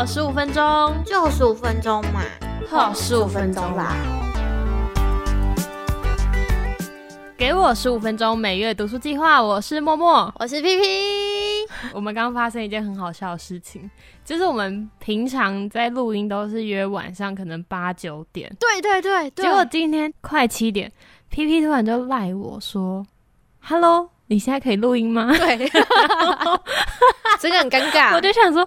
我十五分钟，就十五分钟嘛，好，十五分钟吧。给我十五分钟每月读书计划，我是默默，我是 P P。我们刚发生一件很好笑的事情，就是我们平常在录音都是约晚上可能八九点，对对对，结果今天快七点，P P 突然就赖我说：“Hello，你现在可以录音吗？”对，真 的很尴尬。我就想说，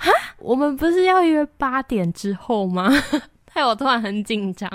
哈，我们不是要约八点之后吗？害我突然很紧张，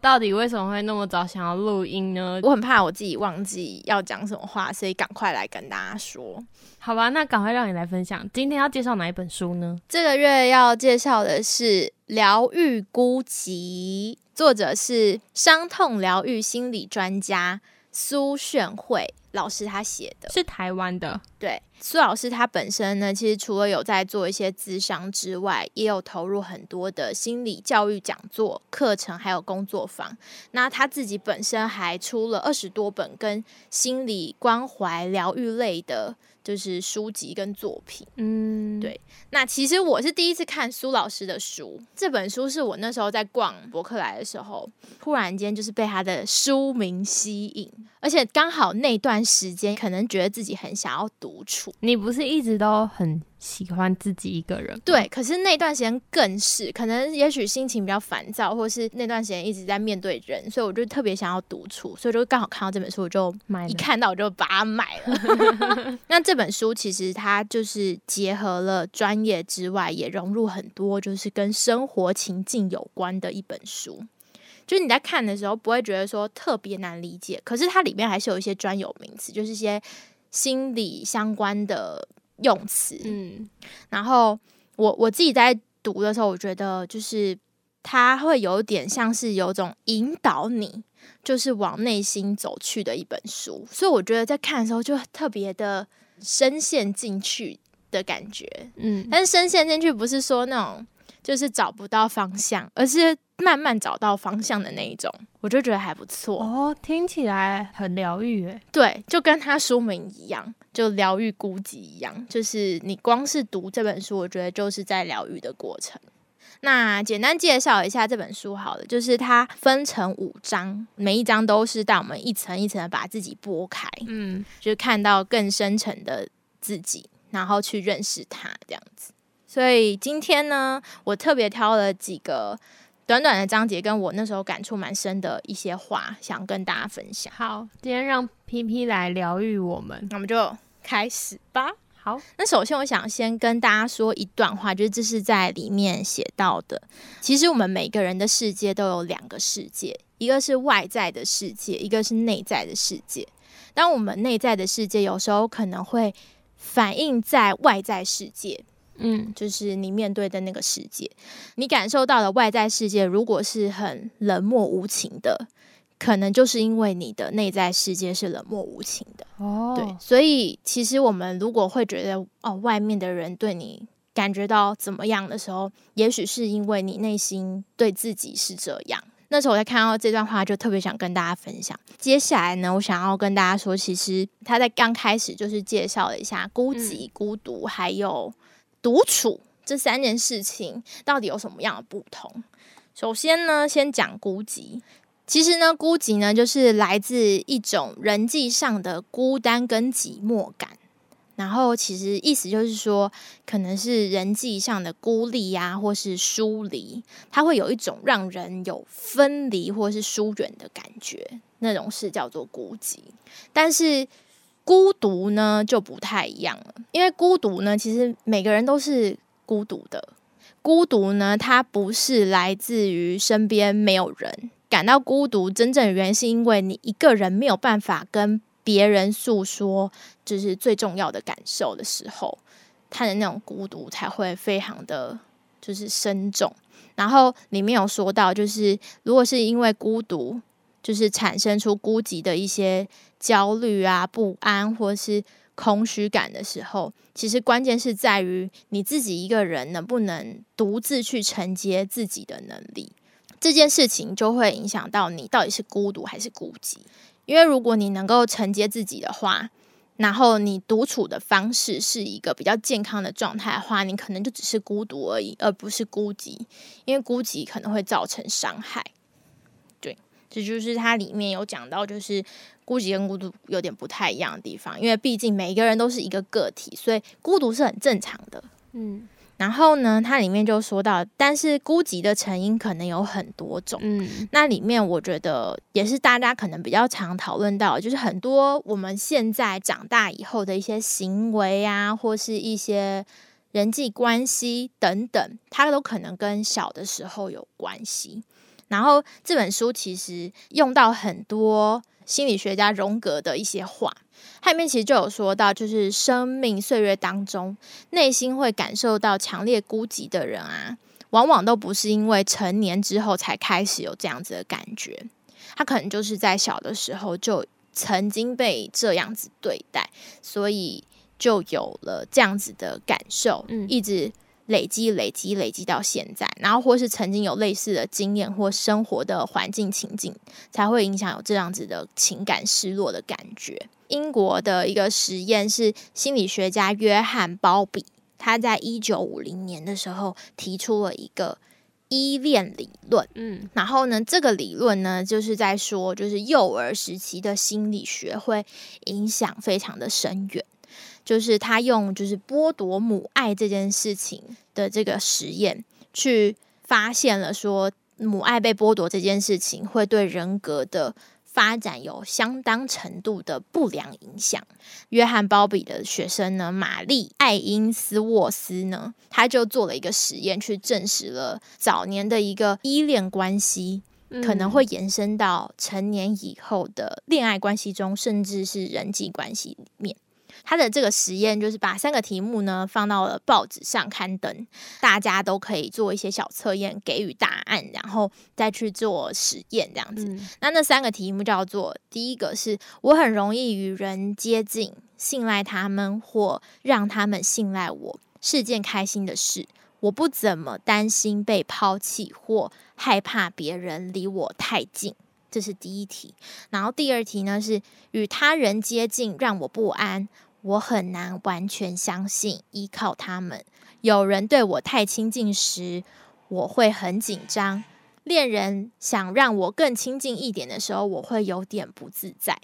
到底为什么会那么早想要录音呢？我很怕我自己忘记要讲什么话，所以赶快来跟大家说。好吧，那赶快让你来分享。今天要介绍哪一本书呢？这个月要介绍的是《疗愈孤寂》，作者是伤痛疗愈心理专家苏炫慧。老师他写的是台湾的，对苏老师他本身呢，其实除了有在做一些咨商之外，也有投入很多的心理教育讲座、课程，还有工作坊。那他自己本身还出了二十多本跟心理关怀、疗愈类的。就是书籍跟作品，嗯，对。那其实我是第一次看苏老师的书，这本书是我那时候在逛博客来的时候，突然间就是被他的书名吸引，而且刚好那段时间可能觉得自己很想要独处。你不是一直都很？喜欢自己一个人，对。可是那段时间更是，可能也许心情比较烦躁，或是那段时间一直在面对人，所以我就特别想要独处，所以就刚好看到这本书，我就买，一看到我就把它买了。那这本书其实它就是结合了专业之外，也融入很多就是跟生活情境有关的一本书。就是你在看的时候不会觉得说特别难理解，可是它里面还是有一些专有名词，就是一些心理相关的。用词，嗯，然后我我自己在读的时候，我觉得就是它会有点像是有种引导你，就是往内心走去的一本书，所以我觉得在看的时候就特别的深陷进去的感觉，嗯，但是深陷进去不是说那种就是找不到方向，而是。慢慢找到方向的那一种，我就觉得还不错哦。听起来很疗愈诶，对，就跟他书名一样，就疗愈孤寂一样。就是你光是读这本书，我觉得就是在疗愈的过程。那简单介绍一下这本书好了，就是它分成五章，每一章都是带我们一层一层的把自己剥开，嗯，就是看到更深层的自己，然后去认识它这样子。所以今天呢，我特别挑了几个。短短的章节跟我那时候感触蛮深的一些话，想跟大家分享。好，今天让 P P 来疗愈我们，那我们就开始吧。好，那首先我想先跟大家说一段话，就是这是在里面写到的。其实我们每个人的世界都有两个世界，一个是外在的世界，一个是内在的世界。当我们内在的世界有时候可能会反映在外在世界。嗯，就是你面对的那个世界，你感受到的外在世界，如果是很冷漠无情的，可能就是因为你的内在世界是冷漠无情的。哦，对，所以其实我们如果会觉得哦，外面的人对你感觉到怎么样的时候，也许是因为你内心对自己是这样。那时候我在看到这段话，就特别想跟大家分享。接下来呢，我想要跟大家说，其实他在刚开始就是介绍了一下孤寂、孤独，还有。独处这三件事情到底有什么样的不同？首先呢，先讲孤寂。其实呢，孤寂呢，就是来自一种人际上的孤单跟寂寞感。然后，其实意思就是说，可能是人际上的孤立呀，或是疏离，它会有一种让人有分离或是疏远的感觉。那种是叫做孤寂。但是孤独呢就不太一样了，因为孤独呢，其实每个人都是孤独的。孤独呢，它不是来自于身边没有人感到孤独，真正原因是因为你一个人没有办法跟别人诉说，就是最重要的感受的时候，他的那种孤独才会非常的就是深重。然后里面有说到，就是如果是因为孤独。就是产生出孤寂的一些焦虑啊、不安或是空虚感的时候，其实关键是在于你自己一个人能不能独自去承接自己的能力。这件事情就会影响到你到底是孤独还是孤寂。因为如果你能够承接自己的话，然后你独处的方式是一个比较健康的状态的话，你可能就只是孤独而已，而不是孤寂，因为孤寂可能会造成伤害。对，这就是它里面有讲到，就是孤寂跟孤独有点不太一样的地方，因为毕竟每一个人都是一个个体，所以孤独是很正常的。嗯然后呢，它里面就说到，但是孤寂的成因可能有很多种。嗯那里面我觉得也是大家可能比较常讨论到，就是很多我们现在长大以后的一些行为啊，或是一些人际关系等等，它都可能跟小的时候有关系。然后这本书其实用到很多心理学家荣格的一些话，它里面其实就有说到，就是生命岁月当中，内心会感受到强烈孤寂的人啊，往往都不是因为成年之后才开始有这样子的感觉，他可能就是在小的时候就曾经被这样子对待，所以就有了这样子的感受，嗯一直累积、累积、累积到现在，然后或是曾经有类似的经验或生活的环境情境，才会影响有这样子的情感失落的感觉。英国的一个实验是心理学家约翰·鲍比，他在一九五零年的时候提出了一个依恋理论。嗯然后呢，这个理论呢，就是在说，就是幼儿时期的心理学会影响非常的深远。就是他用就是剥夺母爱这件事情的这个实验，去发现了说母爱被剥夺这件事情会对人格的发展有相当程度的不良影响。约翰·鲍比的学生呢，玛丽·爱因斯沃斯呢，他就做了一个实验，去证实了早年的一个依恋关系嗯可能会延伸到成年以后的恋爱关系中，甚至是人际关系里面。他的这个实验就是把三个题目呢放到了报纸上刊登，大家都可以做一些小测验，给予答案，然后再去做实验这样子。嗯那那三个题目叫做：第一个是我很容易与人接近，信赖他们或让他们信赖我，是件开心的事。我不怎么担心被抛弃或害怕别人离我太近，这是第一题。然后第二题呢是与他人接近让我不安，我很难完全相信依靠他们。有人对我太亲近时，我会很紧张。恋人想让我更亲近一点的时候，我会有点不自在。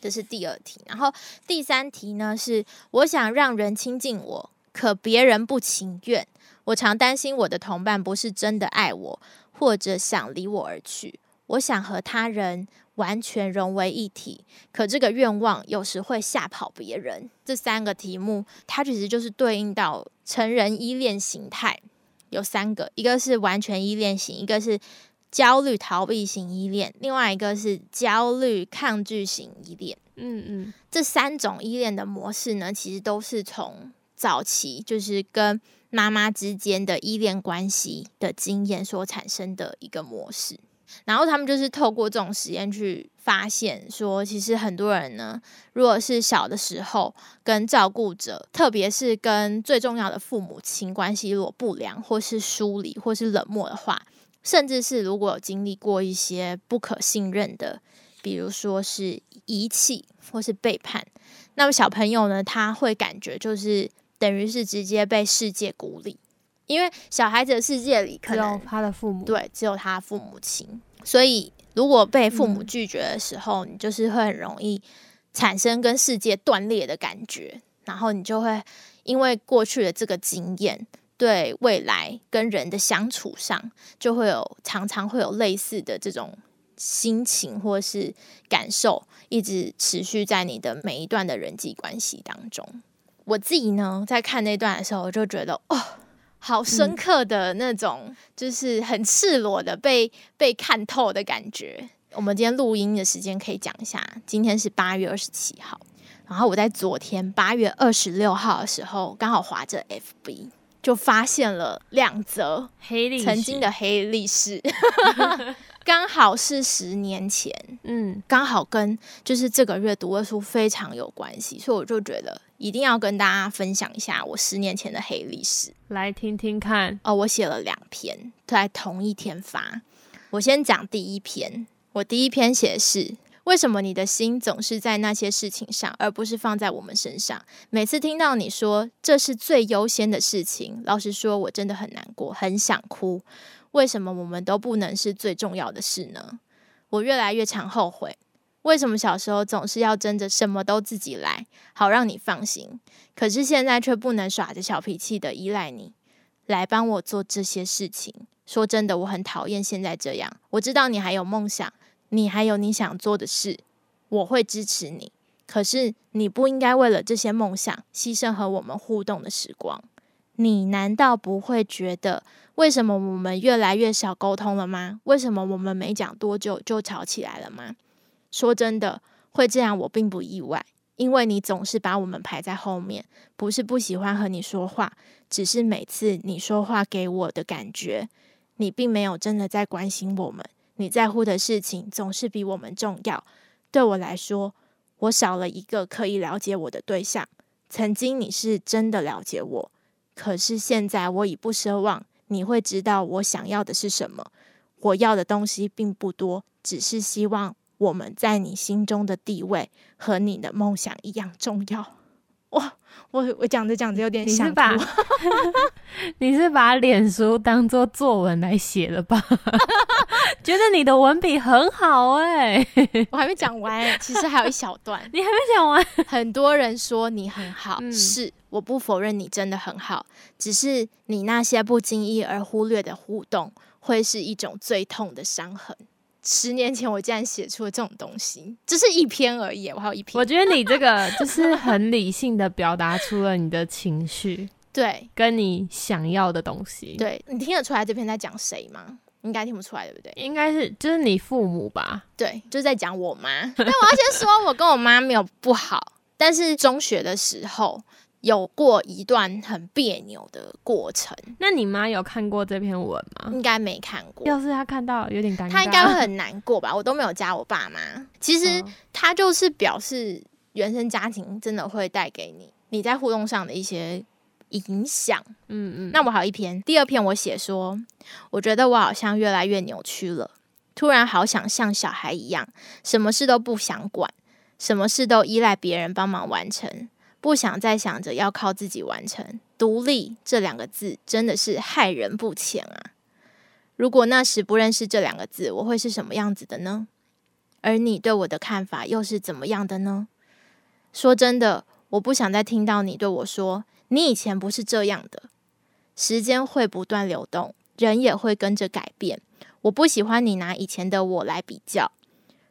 这是第二题，然后第三题呢是我想让人亲近我，可别人不情愿。我常担心我的同伴不是真的爱我，或者想离我而去。我想和他人完全融为一体，可这个愿望有时会吓跑别人。这三个题目，它其实就是对应到成人依恋形态，有三个，一个是完全依恋型，一个是焦虑逃避型依恋，另外一个是焦虑抗拒型依恋。嗯嗯这三种依恋的模式呢，其实都是从早期就是跟妈妈之间的依恋关系的经验所产生的一个模式。然后他们就是透过这种实验去发现，说其实很多人呢，如果是小的时候跟照顾者，特别是跟最重要的父母亲关系如果不良，或是疏离，或是冷漠的话，甚至是如果有经历过一些不可信任的，比如说是遗弃或是背叛，那么小朋友呢，他会感觉就是等于是直接被世界孤立，因为小孩子的世界里可只有能他的父母，对只有他父母亲，所以如果被父母嗯拒绝的时候，你就是会很容易产生跟世界断裂的感觉，然后你就会因为过去的这个经验。对未来跟人的相处上，就会有常常会有类似的这种心情或是感受，一直持续在你的每一段的人际关系当中。我自己呢，在看那段的时候，我就觉得哦，好深刻的那种，就是很赤裸的被被看透的感觉。我们今天录音的时间可以讲一下，今天是八月二十七号，然后我在昨天八月二十六号的时候，刚好划着 FB，就发现了两则黑历史曾经的黑历史，刚好是十年前，嗯。刚好跟就是这个月读的书非常有关系，所以我就觉得一定要跟大家分享一下我十年前的黑历史。来听听看，哦，我写了两篇，在同一天发。我先讲第一篇，我第一篇写的是为什么你的心总是在那些事情上，而不是放在我们身上？每次听到你说这是最优先的事情，老实说，我真的很难过，很想哭。为什么我们都不能是最重要的事呢？我越来越常后悔，为什么小时候总是要争着什么都自己来，好让你放心？可是现在却不能耍着小脾气的依赖你来帮我做这些事情。说真的，我很讨厌现在这样。我知道你还有梦想，你还有你想做的事，我会支持你。可是你不应该为了这些梦想牺牲和我们互动的时光。你难道不会觉得？为什么我们越来越少沟通了吗？为什么我们没讲多久就吵起来了吗？说真的，会这样我并不意外，因为你总是把我们排在后面。不是不喜欢和你说话，只是每次你说话给我的感觉，你并没有真的在关心我们。你在乎的事情总是比我们重要。对我来说，我少了一个可以了解我的对象。曾经你是真的了解我，可是现在我已不奢望。你会知道我想要的是什么。我要的东西并不多，只是希望我们在你心中的地位和你的梦想一样重要。哇，我我讲着讲着有点想哭。你是把脸书当做作文来写的吧？觉得你的文笔很好哎，我还没讲完，其实还有一小段。你还没讲完。很多人说你很好，是我不否认你真的很好，只是你那些不经意而忽略的互动，会是一种最痛的伤痕。十年前我竟然写出了这种东西，只是一篇而已。我还有一篇。我觉得你这个 就是很理性的表达出了你的情绪，对，跟你想要的东西。对你听得出来这篇在讲谁吗？应该听不出来，对不对？应该是就是你父母吧？对，就是在讲我妈。但我要先说，我跟我妈没有不好，但是中学的时候。有过一段很别扭的过程。那你妈有看过这篇文吗？应该没看过。要是她看到，有点尴尬。她应该会很难过吧？我都没有加我爸妈。其实她就是表示，原生家庭真的会带给你你在互动上的一些影响。嗯嗯。那我还有一篇，第二篇我写说，我觉得我好像越来越扭曲了，突然好想像小孩一样，什么事都不想管，什么事都依赖别人帮忙完成。不想再想着要靠自己完成独立这两个字，真的是害人不浅啊！如果那时不认识这两个字，我会是什么样子的呢？而你对我的看法又是怎么样的呢？说真的，我不想再听到你对我说你以前不是这样的。时间会不断流动，人也会跟着改变。我不喜欢你拿以前的我来比较。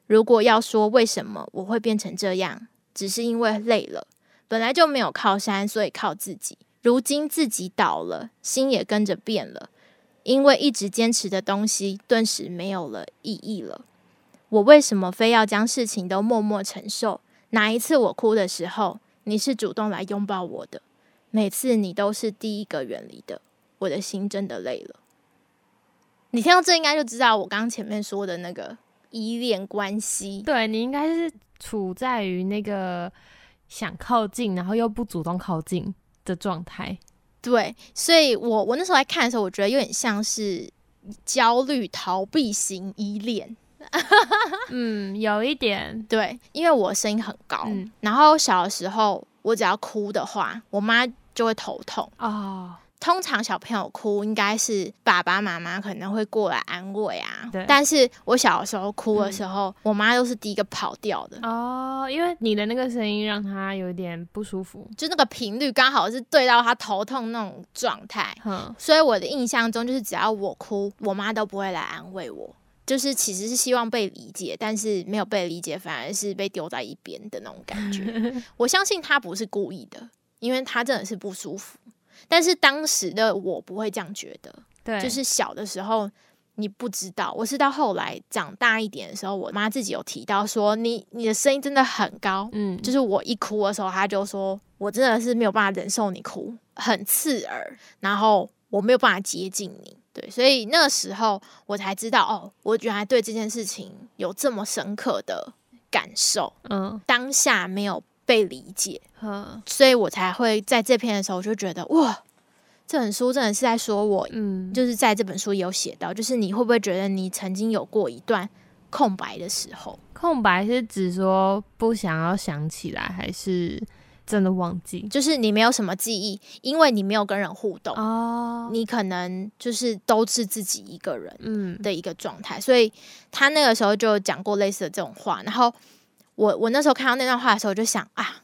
如果要说为什么我会变成这样，只是因为累了。本来就没有靠山，所以靠自己。如今自己倒了，心也跟着变了，因为一直坚持的东西，顿时没有了意义了。我为什么非要将事情都默默承受？哪一次我哭的时候，你是主动来拥抱我的？每次你都是第一个远离的，我的心真的累了。你听到这，应该就知道我刚前面说的那个依恋关系。对你应该是处在于那个。想靠近，然后又不主动靠近的状态，对，所以我我那时候来看的时候，我觉得有点像是焦虑逃避型依恋，嗯，有一点，对，因为我声音很高，然后小的时候我只要哭的话，我妈就会头痛。哦。通常小朋友哭，应该是爸爸妈妈可能会过来安慰啊。对。但是我小的时候哭的时候，我妈都是第一个跑掉的。哦，因为你的那个声音让她有点不舒服，就那个频率刚好是对到她头痛那种状态。嗯。所以我的印象中，就是只要我哭，我妈都不会来安慰我，就是其实是希望被理解，但是没有被理解，反而是被丢在一边的那种感觉。我相信他不是故意的，因为他真的是不舒服。但是当时的我不会这样觉得，对，就是小的时候你不知道，我是到后来长大一点的时候，我妈自己有提到说，你你的声音真的很高，嗯，就是我一哭的时候，她就说我真的是没有办法忍受你哭，很刺耳，然后我没有办法接近你，对，所以那个时候我才知道，哦，我原来对这件事情有这么深刻的感受，嗯，当下没有。被理解，所以我才会在这篇的时候就觉得哇，这本书真的是在说我，嗯，就是在这本书有写到，就是你会不会觉得你曾经有过一段空白的时候？空白是指说不想要想起来，还是真的忘记？就是你没有什么记忆，因为你没有跟人互动，哦，你可能就是都是自己一个人嗯的一个状态。所以他那个时候就讲过类似的这种话。然后我我那时候看到那段话的时候，我就想啊，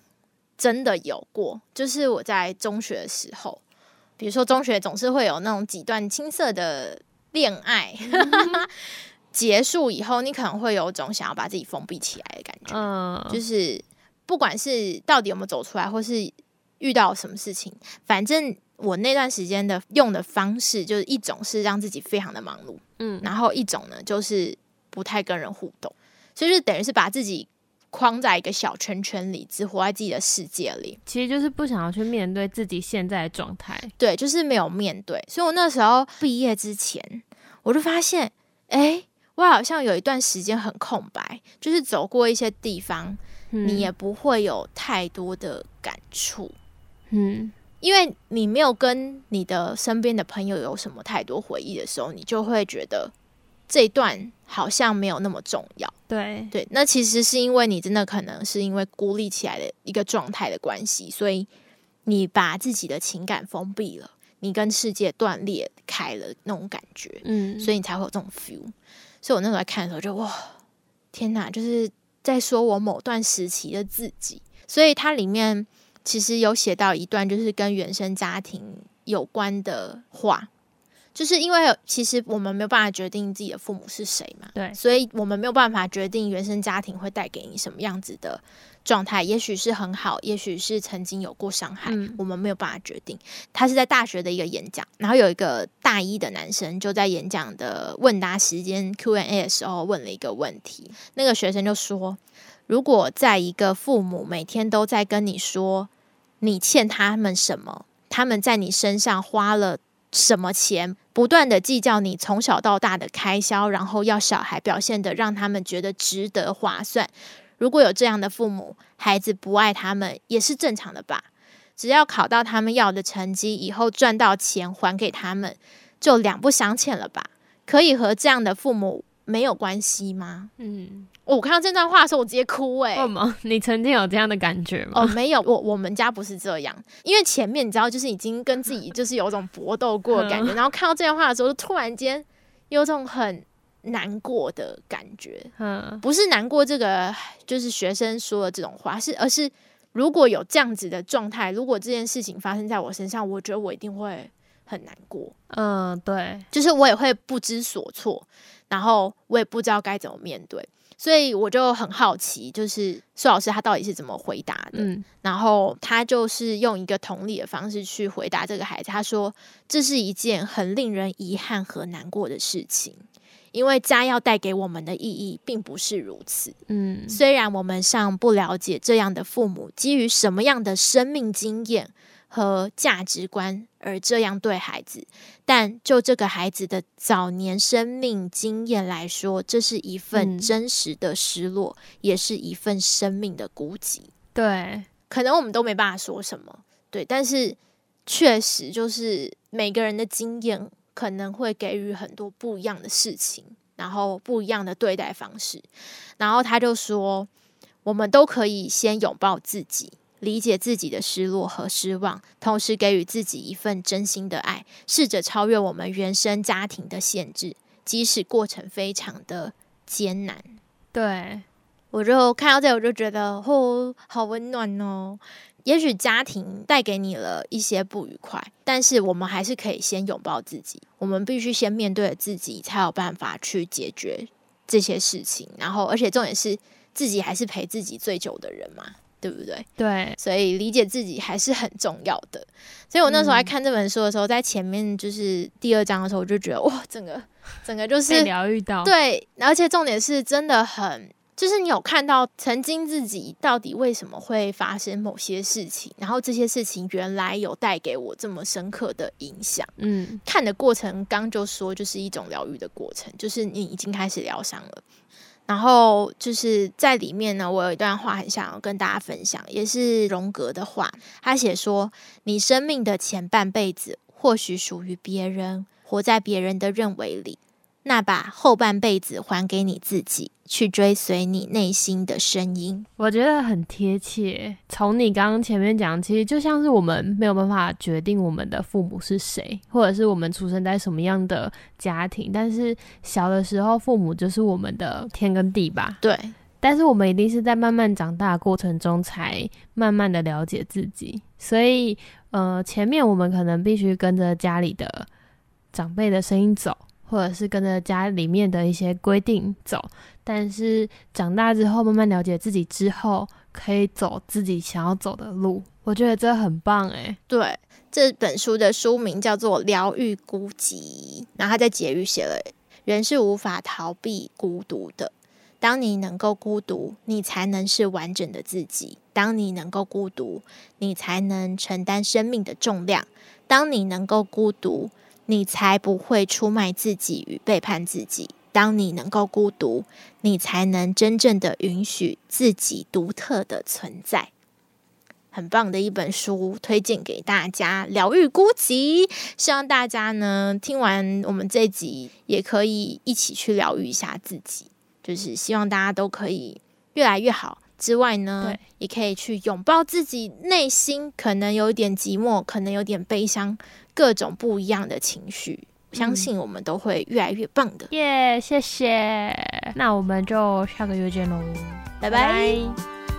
真的有过，就是我在中学的时候，比如说中学总是会有那种几段青涩的恋爱。结束以后，你可能会有种想要把自己封闭起来的感觉。嗯，就是不管是到底有没有走出来，或是遇到什么事情，反正我那段时间的用的方式，就是一种是让自己非常的忙碌，嗯然后一种呢就是不太跟人互动，所以就等于是把自己框在一个小圈圈里，只活在自己的世界里。其实就是不想要去面对自己现在的状态。对，就是没有面对。所以我那时候毕业之前，我就发现，哎，我好像有一段时间很空白，就是走过一些地方，嗯你也不会有太多的感触，嗯因为你没有跟你的身边的朋友有什么太多回忆的时候，你就会觉得这一段好像没有那么重要。对，对，那其实是因为你真的可能是因为孤立起来的一个状态的关系，所以你把自己的情感封闭了，你跟世界断裂开了那种感觉，嗯，所以你才会有这种 feel。所以我那时候在看的时候就哇，天哪，就是在说我某段时期的自己。所以它里面其实有写到一段，就是跟原生家庭有关的话，就是因为其实我们没有办法决定自己的父母是谁嘛，对所以我们没有办法决定原生家庭会带给你什么样子的状态，也许是很好，也许是曾经有过伤害，嗯我们没有办法决定。他是在大学的一个演讲，然后有一个大一的男生就在演讲的问答时间 Q&A 的时候问了一个问题，那个学生就说：如果在一个父母每天都在跟你说你欠他们什么，他们在你身上花了什么钱，不断的计较你从小到大的开销，然后要小孩表现的让他们觉得值得划算。如果有这样的父母，孩子不爱他们也是正常的吧？只要考到他们要的成绩，以后赚到钱还给他们，就两不相欠了吧？可以和这样的父母没有关系吗？嗯，我看到这段话的时候，我直接哭诶、为什么？你曾经有这样的感觉吗？哦，没有，我我们家不是这样，因为前面你知道，就是已经跟自己就是有种搏斗过的感觉，然后看到这段话的时候，就突然间有种很难过的感觉，嗯不是难过这个就是学生说的这种话，是而是如果有这样子的状态，如果这件事情发生在我身上，我觉得我一定会很难过，嗯，对，就是我也会不知所措，然后我也不知道该怎么面对。所以我就很好奇，就是苏老师他到底是怎么回答的？嗯然后他就是用一个同理的方式去回答这个孩子。他说：“这是一件很令人遗憾和难过的事情，因为家要带给我们的意义并不是如此。嗯虽然我们尚不了解这样的父母基于什么样的生命经验和价值观而这样对孩子，但就这个孩子的早年生命经验来说，这是一份嗯真实的失落，也是一份生命的孤寂。”对，可能我们都没办法说什么，对，但是确实就是每个人的经验可能会给予很多不一样的事情，然后不一样的对待方式。然后他就说，我们都可以先拥抱自己，理解自己的失落和失望，同时给予自己一份真心的爱，试着超越我们原生家庭的限制，即使过程非常的艰难。对，我就看到这，我就觉得哦，好温暖哦。也许家庭带给你了一些不愉快，但是我们还是可以先拥抱自己。我们必须先面对自己，才有办法去解决这些事情。然后，而且重点是自己还是陪自己最久的人嘛，对不对？对，所以理解自己还是很重要的。所以我那时候在看这本书的时候，在前面就是第二章的时候，我就觉得哇，整个 整个就是疗愈到，对，而且重点是真的很，就是你有看到曾经自己到底为什么会发生某些事情，然后这些事情原来有带给我这么深刻的影响。嗯看的过程，刚就说就是一种疗愈的过程，就是你已经开始疗伤了。然后就是在里面呢，我有一段话很想要跟大家分享，也是荣格的话。他写说：“你生命的前半辈子或许属于别人，活在别人的认为里，那把后半辈子还给你自己，去追随你内心的声音。我觉得很贴切。从你刚刚前面讲，其实就像是我们没有办法决定我们的父母是谁，或者是我们出生在什么样的家庭，但是小的时候父母就是我们的天跟地吧。对。但是我们一定是在慢慢长大的过程中，才慢慢的了解自己。所以，呃，前面我们可能必须跟着家里的长辈的声音走，或者是跟着家里面的一些规定走。但是长大之后，慢慢了解自己之后，可以走自己想要走的路。我觉得这很棒诶。对，这本书的书名叫做《疗愈孤寂》，然后他在结语写了：人是无法逃避孤独的。当你能够孤独，你才能是完整的自己；当你能够孤独，你才能承担生命的重量；当你能够孤独，你才不会出卖自己与背叛自己；当你能够孤独，你才能真正的允许自己独特的存在。很棒的一本书，推荐给大家，疗愈孤寂。希望大家呢听完我们这集，也可以一起去疗愈一下自己。就是希望大家都可以越来越好之外呢，也可以去拥抱自己内心可能有点寂寞，可能有点悲伤，各种不一样的情绪。相信我们都会越来越棒的。耶，谢谢。那我们就下个月见喽，拜拜。